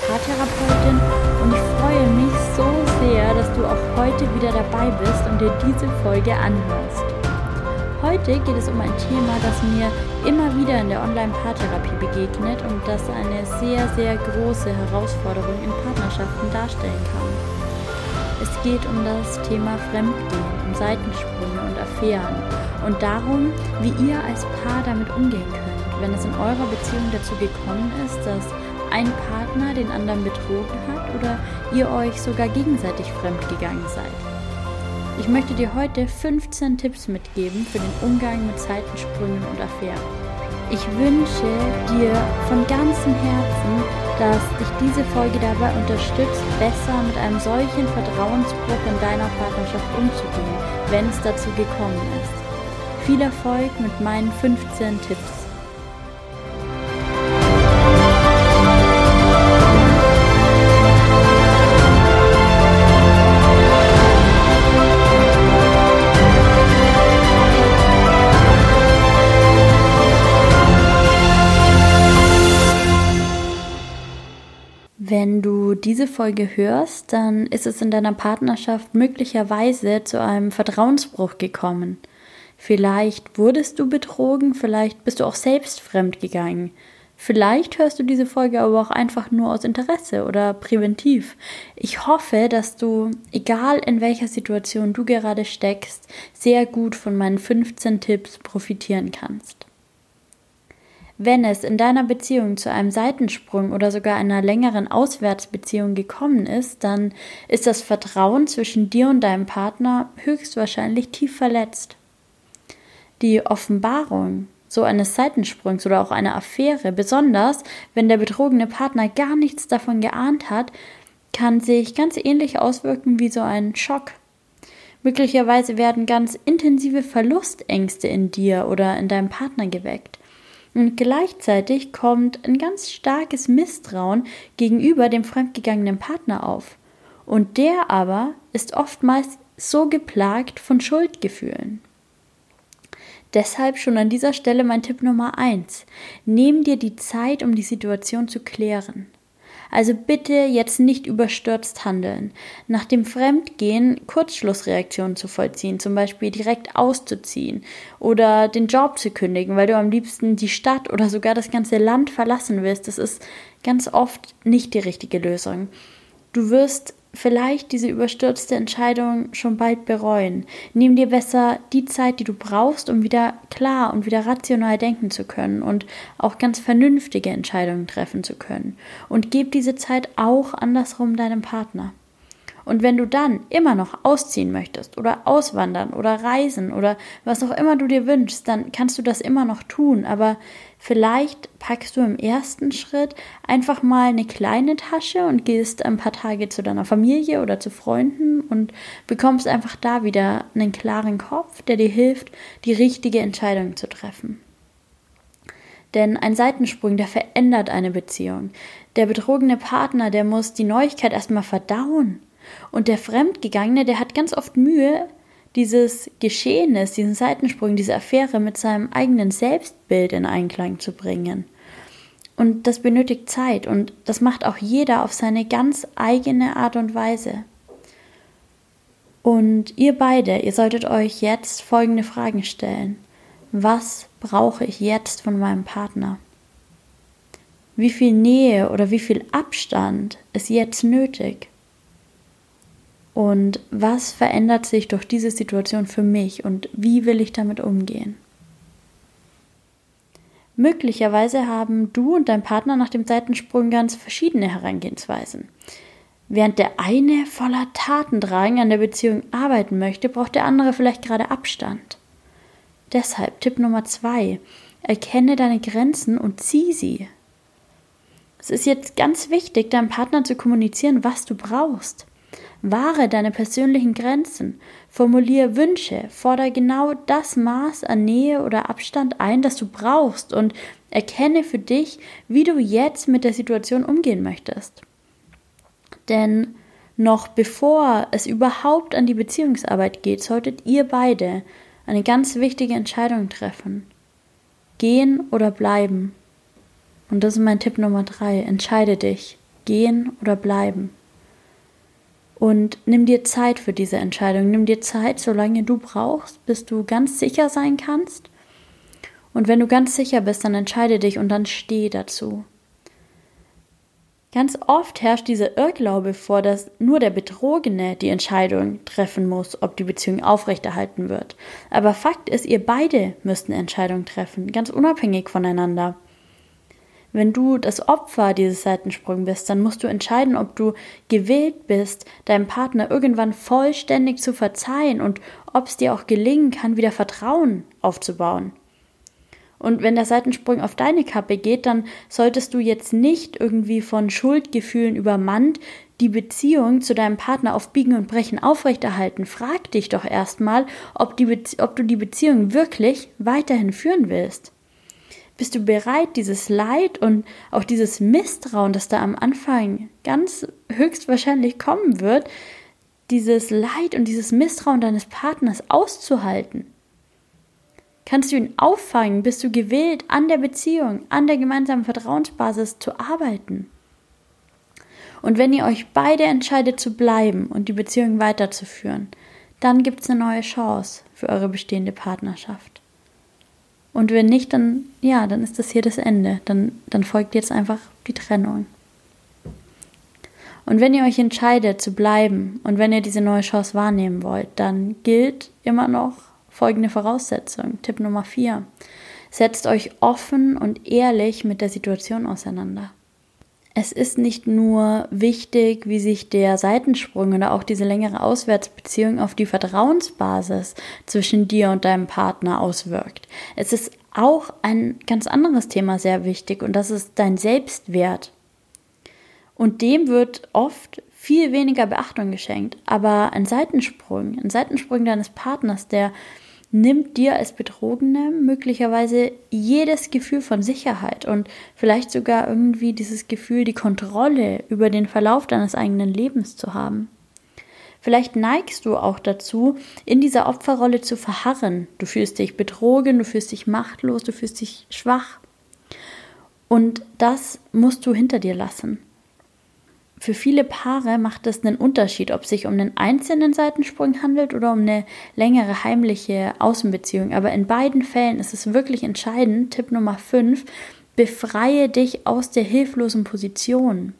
und Online-Paartherapeutin und ich freue mich so sehr, dass du auch heute wieder dabei bist und dir diese Folge anhörst. Heute geht es um ein Thema, das mir immer wieder in der Online-Paartherapie begegnet und das eine sehr, sehr große Herausforderung in Partnerschaften darstellen kann. Es geht um das Thema Fremdgehen, um Seitensprünge und Affären und darum, wie ihr als Paar damit umgehen könnt, wenn es in eurer Beziehung dazu gekommen ist, dass ein Partner den anderen betrogen hat oder ihr euch sogar gegenseitig fremdgegangen seid. Ich möchte dir heute 15 Tipps mitgeben für den Umgang mit Seitensprüngen und Affären. Ich wünsche dir von ganzem Herzen, dass dich diese Folge dabei unterstützt, besser mit einem solchen Vertrauensbruch in deiner Partnerschaft umzugehen, wenn es dazu gekommen ist. Viel Erfolg mit meinen 15 Tipps. Diese Folge hörst, dann ist es in deiner Partnerschaft möglicherweise zu einem Vertrauensbruch gekommen. Vielleicht wurdest du betrogen, vielleicht bist du auch selbst fremd gegangen. Vielleicht hörst du diese Folge aber auch einfach nur aus Interesse oder präventiv. Ich hoffe, dass du, egal in welcher Situation du gerade steckst, sehr gut von meinen 15 Tipps profitieren kannst. Wenn es in deiner Beziehung zu einem Seitensprung oder sogar einer längeren Auswärtsbeziehung gekommen ist, dann ist das Vertrauen zwischen dir und deinem Partner höchstwahrscheinlich tief verletzt. Die Offenbarung so eines Seitensprungs oder auch einer Affäre, besonders wenn der betrogene Partner gar nichts davon geahnt hat, kann sich ganz ähnlich auswirken wie so ein Schock. Möglicherweise werden ganz intensive Verlustängste in dir oder in deinem Partner geweckt. Und gleichzeitig kommt ein ganz starkes Misstrauen gegenüber dem fremdgegangenen Partner auf. Und der aber ist oftmals so geplagt von Schuldgefühlen. Deshalb schon an dieser Stelle mein Tipp Nummer eins: Nimm dir die Zeit, um die Situation zu klären. Also bitte jetzt nicht überstürzt handeln. Nach dem Fremdgehen Kurzschlussreaktionen zu vollziehen, zum Beispiel direkt auszuziehen oder den Job zu kündigen, weil du am liebsten die Stadt oder sogar das ganze Land verlassen willst. Das ist ganz oft nicht die richtige Lösung. Du wirst vielleicht diese überstürzte Entscheidung schon bald bereuen. Nimm dir besser die Zeit, die du brauchst, um wieder klar und wieder rational denken zu können und auch ganz vernünftige Entscheidungen treffen zu können. Und gib diese Zeit auch andersrum deinem Partner. Und wenn du dann immer noch ausziehen möchtest oder auswandern oder reisen oder was auch immer du dir wünschst, dann kannst du das immer noch tun. Aber vielleicht packst du im ersten Schritt einfach mal eine kleine Tasche und gehst ein paar Tage zu deiner Familie oder zu Freunden und bekommst einfach da wieder einen klaren Kopf, der dir hilft, die richtige Entscheidung zu treffen. Denn ein Seitensprung, der verändert eine Beziehung. Der betrogene Partner, der muss die Neuigkeit erstmal verdauen. Und der Fremdgegangene, der hat ganz oft Mühe, dieses Geschehnis, diesen Seitensprung, diese Affäre mit seinem eigenen Selbstbild in Einklang zu bringen. Und das benötigt Zeit und das macht auch jeder auf seine ganz eigene Art und Weise. Und ihr beide, ihr solltet euch jetzt folgende Fragen stellen. Was brauche ich jetzt von meinem Partner? Wie viel Nähe oder wie viel Abstand ist jetzt nötig? Und was verändert sich durch diese Situation für mich und wie will ich damit umgehen? Möglicherweise haben du und dein Partner nach dem Seitensprung ganz verschiedene Herangehensweisen. Während der eine voller Tatendrang an der Beziehung arbeiten möchte, braucht der andere vielleicht gerade Abstand. Deshalb Tipp Nummer zwei: Erkenne deine Grenzen und zieh sie. Es ist jetzt ganz wichtig, deinem Partner zu kommunizieren, was du brauchst. Wahre deine persönlichen Grenzen, formuliere Wünsche, fordere genau das Maß an Nähe oder Abstand ein, das du brauchst und erkenne für dich, wie du jetzt mit der Situation umgehen möchtest. Denn noch bevor es überhaupt an die Beziehungsarbeit geht, solltet ihr beide eine ganz wichtige Entscheidung treffen. Gehen oder bleiben. Und das ist mein Tipp Nummer drei. Entscheide dich. Gehen oder bleiben. Und nimm dir Zeit für diese Entscheidung. Nimm dir Zeit, solange du brauchst, bis du ganz sicher sein kannst. Und wenn du ganz sicher bist, dann entscheide dich und dann steh dazu. Ganz oft herrscht dieser Irrglaube vor, dass nur der Betrogene die Entscheidung treffen muss, ob die Beziehung aufrechterhalten wird. Aber Fakt ist, ihr beide müssten Entscheidungen treffen, ganz unabhängig voneinander. Wenn du das Opfer dieses Seitensprungs bist, dann musst du entscheiden, ob du gewillt bist, deinem Partner irgendwann vollständig zu verzeihen und ob es dir auch gelingen kann, wieder Vertrauen aufzubauen. Und wenn der Seitensprung auf deine Kappe geht, dann solltest du jetzt nicht irgendwie von Schuldgefühlen übermannt die Beziehung zu deinem Partner auf Biegen und Brechen aufrechterhalten. Frag dich doch erstmal, ob, ob du die Beziehung wirklich weiterhin führen willst. Bist du bereit, dieses Leid und auch dieses Misstrauen, das da am Anfang ganz höchstwahrscheinlich kommen wird, dieses Leid und dieses Misstrauen deines Partners auszuhalten? Kannst du ihn auffangen? Bist du gewillt, an der Beziehung, an der gemeinsamen Vertrauensbasis zu arbeiten? Und wenn ihr euch beide entscheidet zu bleiben und die Beziehung weiterzuführen, dann gibt es eine neue Chance für eure bestehende Partnerschaft. Und wenn nicht, dann, ja, dann ist das hier das Ende. Dann, dann folgt jetzt einfach die Trennung. Und wenn ihr euch entscheidet zu bleiben und wenn ihr diese neue Chance wahrnehmen wollt, dann gilt immer noch folgende Voraussetzung. Tipp Nummer 4. Setzt euch offen und ehrlich mit der Situation auseinander es ist nicht nur wichtig, wie sich der Seitensprung oder auch diese längere Auswärtsbeziehung auf die Vertrauensbasis zwischen dir und deinem Partner auswirkt. Es ist auch ein ganz anderes Thema sehr wichtig und das ist dein Selbstwert. Und dem wird oft viel weniger Beachtung geschenkt. Aber ein Seitensprung, ein Seitensprung deines Partners, der nimmt dir als Betrogene möglicherweise jedes Gefühl von Sicherheit und vielleicht sogar irgendwie dieses Gefühl, die Kontrolle über den Verlauf deines eigenen Lebens zu haben. Vielleicht neigst du auch dazu, in dieser Opferrolle zu verharren. Du fühlst dich betrogen, du fühlst dich machtlos, du fühlst dich schwach. Und das musst du hinter dir lassen. Für viele Paare macht es einen Unterschied, ob es sich um einen einzelnen Seitensprung handelt oder um eine längere heimliche Außenbeziehung. Aber in beiden Fällen ist es wirklich entscheidend. Tipp Nummer 5. Befreie dich aus der hilflosen Position.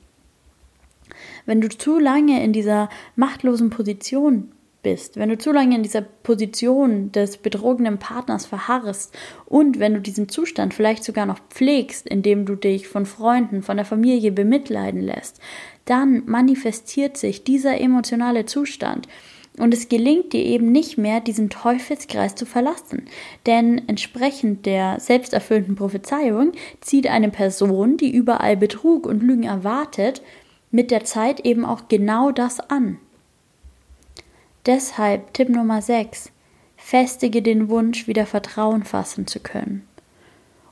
Wenn du zu lange in dieser machtlosen Position bist, wenn du zu lange in dieser Position des betrogenen Partners verharrest und wenn du diesen Zustand vielleicht sogar noch pflegst, indem du dich von Freunden, von der Familie bemitleiden lässt, dann manifestiert sich dieser emotionale Zustand. Und es gelingt dir eben nicht mehr, diesen Teufelskreis zu verlassen. Denn entsprechend der selbsterfüllenden Prophezeiung zieht eine Person, die überall Betrug und Lügen erwartet, mit der Zeit eben auch genau das an. Deshalb Tipp Nummer 6. Festige den Wunsch, wieder Vertrauen fassen zu können.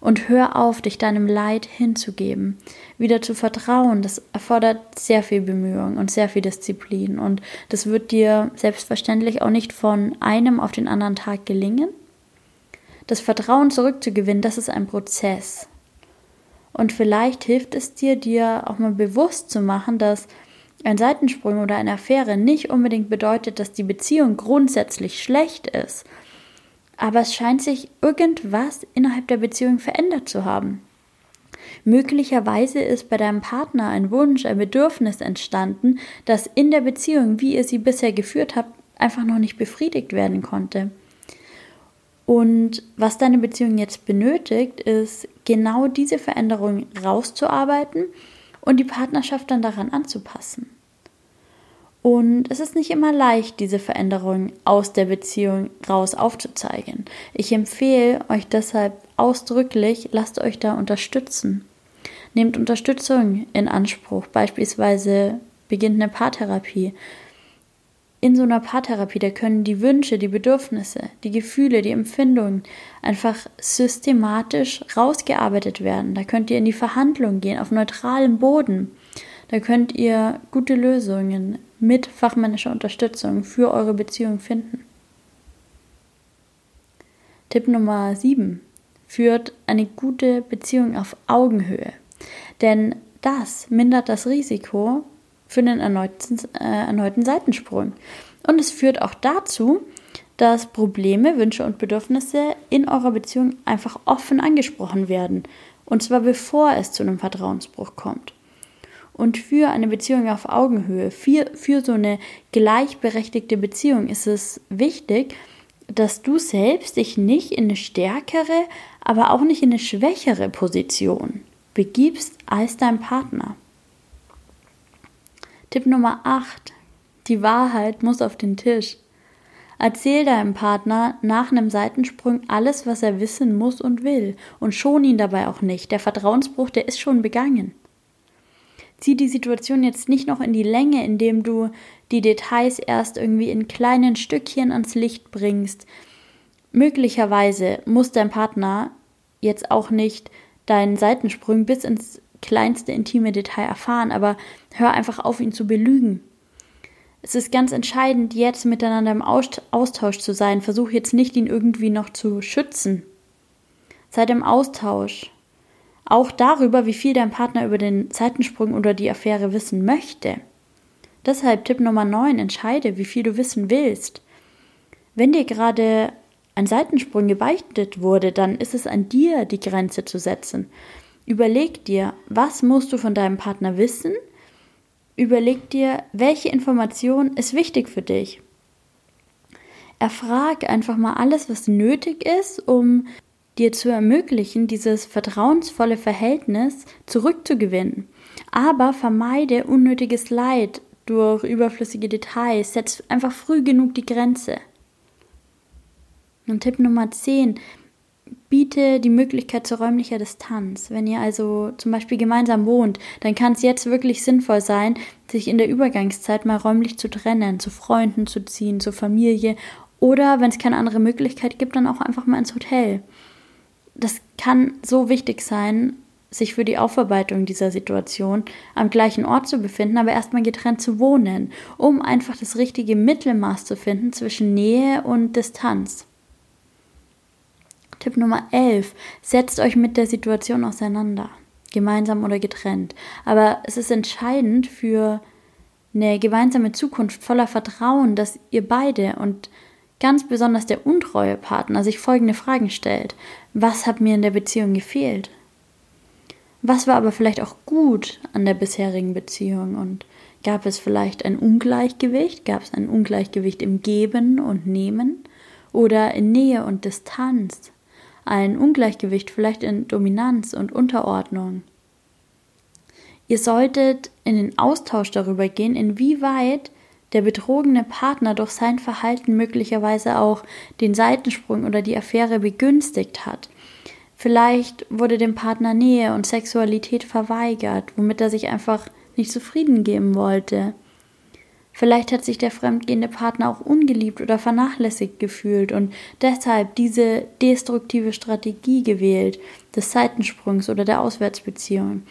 Und hör auf, dich deinem Leid hinzugeben. Wieder zu vertrauen, das erfordert sehr viel Bemühung und sehr viel Disziplin. Und das wird dir selbstverständlich auch nicht von einem auf den anderen Tag gelingen. Das Vertrauen zurückzugewinnen, das ist ein Prozess. Und vielleicht hilft es dir, dir auch mal bewusst zu machen, dass ein Seitensprung oder eine Affäre nicht unbedingt bedeutet, dass die Beziehung grundsätzlich schlecht ist aber es scheint sich irgendwas innerhalb der Beziehung verändert zu haben. Möglicherweise ist bei deinem Partner ein Wunsch, ein Bedürfnis entstanden, das in der Beziehung, wie ihr sie bisher geführt habt, einfach noch nicht befriedigt werden konnte. Und was deine Beziehung jetzt benötigt, ist genau diese Veränderung rauszuarbeiten und die Partnerschaft dann daran anzupassen. Und es ist nicht immer leicht, diese Veränderung aus der Beziehung raus aufzuzeigen. Ich empfehle euch deshalb ausdrücklich, lasst euch da unterstützen. Nehmt Unterstützung in Anspruch, beispielsweise beginnt eine Paartherapie. In so einer Paartherapie, da können die Wünsche, die Bedürfnisse, die Gefühle, die Empfindungen einfach systematisch rausgearbeitet werden. Da könnt ihr in die Verhandlung gehen, auf neutralem Boden. Da könnt ihr gute Lösungen mit fachmännischer Unterstützung für eure Beziehung finden. Tipp Nummer 7. Führt eine gute Beziehung auf Augenhöhe. Denn das mindert das Risiko für einen erneuten, äh, erneuten Seitensprung. Und es führt auch dazu, dass Probleme, Wünsche und Bedürfnisse in eurer Beziehung einfach offen angesprochen werden. Und zwar bevor es zu einem Vertrauensbruch kommt. Und für eine Beziehung auf Augenhöhe, für, für so eine gleichberechtigte Beziehung ist es wichtig, dass du selbst dich nicht in eine stärkere, aber auch nicht in eine schwächere Position begibst als dein Partner. Tipp Nummer 8. Die Wahrheit muss auf den Tisch. Erzähl deinem Partner nach einem Seitensprung alles, was er wissen muss und will, und schon ihn dabei auch nicht. Der Vertrauensbruch, der ist schon begangen. Zieh die Situation jetzt nicht noch in die Länge, indem du die Details erst irgendwie in kleinen Stückchen ans Licht bringst. Möglicherweise muss dein Partner jetzt auch nicht deinen Seitensprung bis ins kleinste intime Detail erfahren, aber hör einfach auf, ihn zu belügen. Es ist ganz entscheidend, jetzt miteinander im Austausch zu sein. Versuch jetzt nicht, ihn irgendwie noch zu schützen. Seid im Austausch. Auch darüber, wie viel dein Partner über den Zeitensprung oder die Affäre wissen möchte. Deshalb Tipp Nummer 9, entscheide, wie viel du wissen willst. Wenn dir gerade ein Seitensprung gebeichtet wurde, dann ist es an dir, die Grenze zu setzen. Überleg dir, was musst du von deinem Partner wissen Überleg dir, welche Information ist wichtig für dich. Erfrag einfach mal alles, was nötig ist, um dir zu ermöglichen, dieses vertrauensvolle Verhältnis zurückzugewinnen. Aber vermeide unnötiges Leid durch überflüssige Details. Setz einfach früh genug die Grenze. Und Tipp Nummer 10 biete die Möglichkeit zur räumlicher Distanz. Wenn ihr also zum Beispiel gemeinsam wohnt, dann kann es jetzt wirklich sinnvoll sein, sich in der Übergangszeit mal räumlich zu trennen, zu Freunden zu ziehen, zur Familie oder wenn es keine andere Möglichkeit gibt, dann auch einfach mal ins Hotel. Das kann so wichtig sein, sich für die Aufarbeitung dieser Situation am gleichen Ort zu befinden, aber erstmal getrennt zu wohnen, um einfach das richtige Mittelmaß zu finden zwischen Nähe und Distanz. Tipp Nummer 11. Setzt euch mit der Situation auseinander. Gemeinsam oder getrennt. Aber es ist entscheidend für eine gemeinsame Zukunft voller Vertrauen, dass ihr beide und ganz besonders der untreue Partner sich folgende Fragen stellt. Was hat mir in der Beziehung gefehlt? Was war aber vielleicht auch gut an der bisherigen Beziehung? Und gab es vielleicht ein Ungleichgewicht? Gab es ein Ungleichgewicht im Geben und Nehmen? Oder in Nähe und Distanz? ein Ungleichgewicht, vielleicht in Dominanz und Unterordnung. Ihr solltet in den Austausch darüber gehen, inwieweit der betrogene Partner durch sein Verhalten möglicherweise auch den Seitensprung oder die Affäre begünstigt hat. Vielleicht wurde dem Partner Nähe und Sexualität verweigert, womit er sich einfach nicht zufrieden geben wollte. Vielleicht hat sich der fremdgehende Partner auch ungeliebt oder vernachlässigt gefühlt und deshalb diese destruktive Strategie gewählt, des Seitensprungs oder der Auswärtsbeziehung.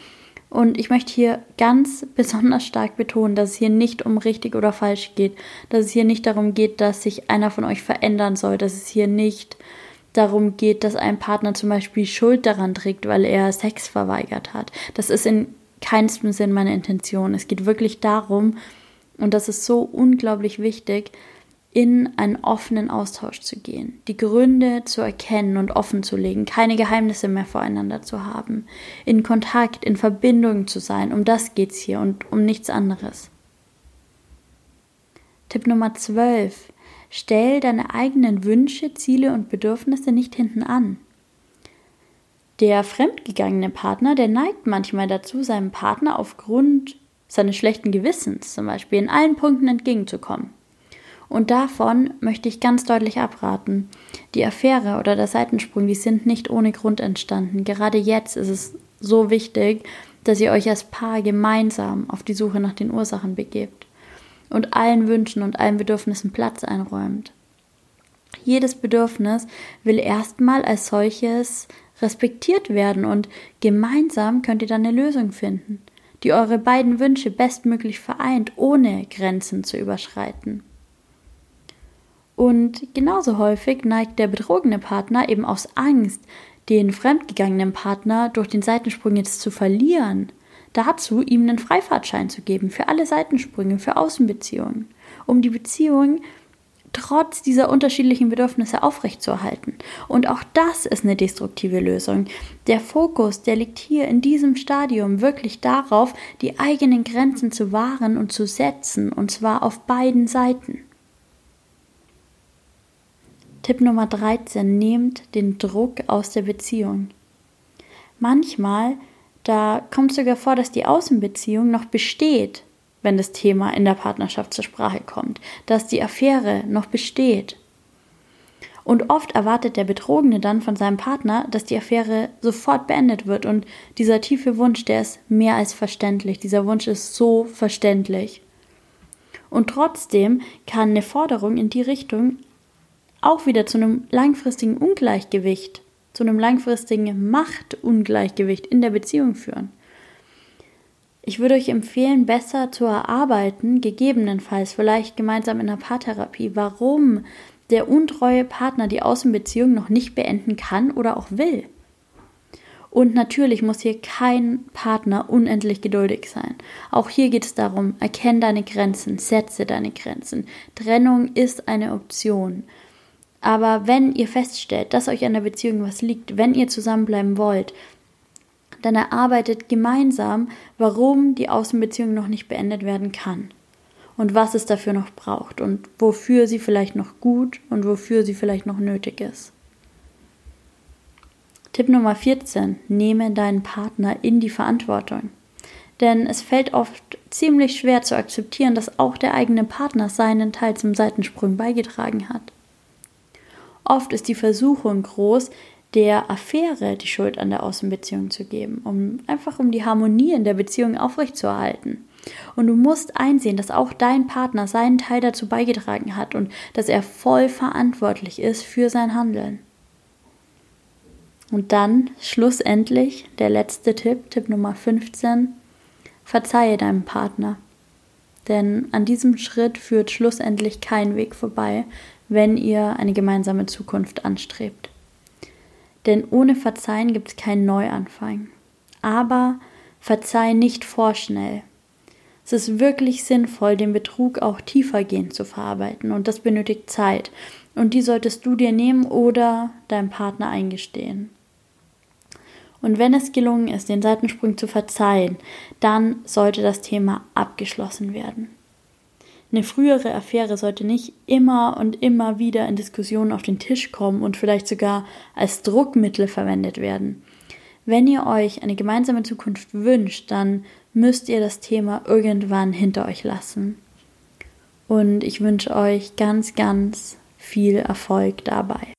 Und ich möchte hier ganz besonders stark betonen, dass es hier nicht um richtig oder falsch geht, dass es hier nicht darum geht, dass sich einer von euch verändern soll, dass es hier nicht darum geht, dass ein Partner zum Beispiel Schuld daran trägt, weil er Sex verweigert hat. Das ist in keinstem Sinn meine Intention. Es geht wirklich darum, und das ist so unglaublich wichtig, in einen offenen Austausch zu gehen, die Gründe zu erkennen und offen zu legen, keine Geheimnisse mehr voreinander zu haben, in Kontakt, in Verbindung zu sein. Um das geht es hier und um nichts anderes. Tipp Nummer 12. Stell deine eigenen Wünsche, Ziele und Bedürfnisse nicht hinten an. Der fremdgegangene Partner, der neigt manchmal dazu, seinem Partner aufgrund seines schlechten Gewissens zum Beispiel in allen Punkten entgegenzukommen. Und davon möchte ich ganz deutlich abraten. Die Affäre oder der Seitensprung, die sind nicht ohne Grund entstanden. Gerade jetzt ist es so wichtig, dass ihr euch als Paar gemeinsam auf die Suche nach den Ursachen begebt und allen Wünschen und allen Bedürfnissen Platz einräumt. Jedes Bedürfnis will erstmal als solches respektiert werden und gemeinsam könnt ihr dann eine Lösung finden die eure beiden Wünsche bestmöglich vereint, ohne Grenzen zu überschreiten. Und genauso häufig neigt der betrogene Partner eben aus Angst, den fremdgegangenen Partner durch den Seitensprung jetzt zu verlieren, dazu ihm einen Freifahrtschein zu geben für alle Seitensprünge, für Außenbeziehungen, um die Beziehung trotz dieser unterschiedlichen Bedürfnisse aufrechtzuerhalten. Und auch das ist eine destruktive Lösung. Der Fokus, der liegt hier in diesem Stadium wirklich darauf, die eigenen Grenzen zu wahren und zu setzen, und zwar auf beiden Seiten. Tipp Nummer 13. Nehmt den Druck aus der Beziehung. Manchmal, da kommt sogar vor, dass die Außenbeziehung noch besteht, wenn das Thema in der Partnerschaft zur Sprache kommt, dass die Affäre noch besteht. Und oft erwartet der Betrogene dann von seinem Partner, dass die Affäre sofort beendet wird. Und dieser tiefe Wunsch, der ist mehr als verständlich. Dieser Wunsch ist so verständlich. Und trotzdem kann eine Forderung in die Richtung auch wieder zu einem langfristigen Ungleichgewicht, zu einem langfristigen Machtungleichgewicht in der Beziehung führen. Ich würde euch empfehlen, besser zu erarbeiten, gegebenenfalls vielleicht gemeinsam in der Paartherapie, warum der untreue Partner die Außenbeziehung noch nicht beenden kann oder auch will. Und natürlich muss hier kein Partner unendlich geduldig sein. Auch hier geht es darum, erkenne deine Grenzen, setze deine Grenzen. Trennung ist eine Option. Aber wenn ihr feststellt, dass euch an der Beziehung was liegt, wenn ihr zusammenbleiben wollt, dann erarbeitet gemeinsam, warum die Außenbeziehung noch nicht beendet werden kann und was es dafür noch braucht und wofür sie vielleicht noch gut und wofür sie vielleicht noch nötig ist. Tipp Nummer 14. Nehme deinen Partner in die Verantwortung. Denn es fällt oft ziemlich schwer zu akzeptieren, dass auch der eigene Partner seinen Teil zum Seitensprung beigetragen hat. Oft ist die Versuchung groß, der Affäre die Schuld an der Außenbeziehung zu geben, um einfach um die Harmonie in der Beziehung aufrechtzuerhalten. Und du musst einsehen, dass auch dein Partner seinen Teil dazu beigetragen hat und dass er voll verantwortlich ist für sein Handeln. Und dann schlussendlich der letzte Tipp, Tipp Nummer 15, verzeihe deinem Partner. Denn an diesem Schritt führt schlussendlich kein Weg vorbei, wenn ihr eine gemeinsame Zukunft anstrebt. Denn ohne Verzeihen gibt es keinen Neuanfang. Aber verzeih nicht vorschnell. Es ist wirklich sinnvoll, den Betrug auch tiefergehend zu verarbeiten und das benötigt Zeit. Und die solltest du dir nehmen oder deinem Partner eingestehen. Und wenn es gelungen ist, den Seitensprung zu verzeihen, dann sollte das Thema abgeschlossen werden. Eine frühere Affäre sollte nicht immer und immer wieder in Diskussionen auf den Tisch kommen und vielleicht sogar als Druckmittel verwendet werden. Wenn ihr euch eine gemeinsame Zukunft wünscht, dann müsst ihr das Thema irgendwann hinter euch lassen. Und ich wünsche euch ganz, ganz viel Erfolg dabei.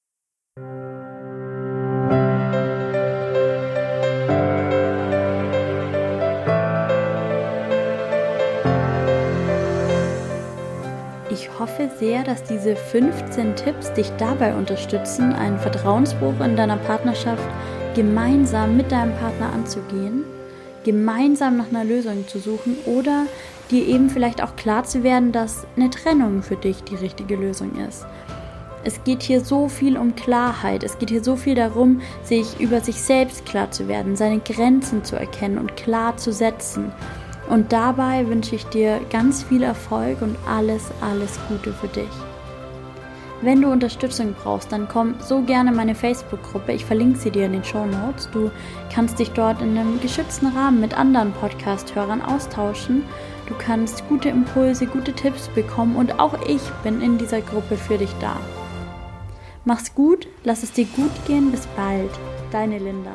Sehr, dass diese 15 Tipps dich dabei unterstützen, einen Vertrauensbruch in deiner Partnerschaft gemeinsam mit deinem Partner anzugehen, gemeinsam nach einer Lösung zu suchen oder dir eben vielleicht auch klar zu werden, dass eine Trennung für dich die richtige Lösung ist. Es geht hier so viel um Klarheit. Es geht hier so viel darum, sich über sich selbst klar zu werden, seine Grenzen zu erkennen und klar zu setzen. Und dabei wünsche ich dir ganz viel Erfolg und alles, alles Gute für dich. Wenn du Unterstützung brauchst, dann komm so gerne in meine Facebook-Gruppe. Ich verlinke sie dir in den Show Notes. Du kannst dich dort in einem geschützten Rahmen mit anderen Podcast-Hörern austauschen. Du kannst gute Impulse, gute Tipps bekommen und auch ich bin in dieser Gruppe für dich da. Mach's gut, lass es dir gut gehen. Bis bald. Deine Linda.